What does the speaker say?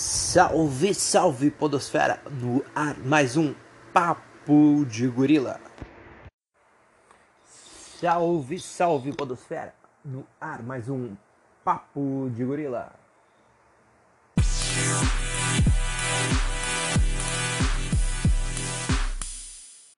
Salve, salve Podosfera! No ar, mais um Papo de Gorila. Salve, salve Podosfera! No ar, mais um Papo de Gorila.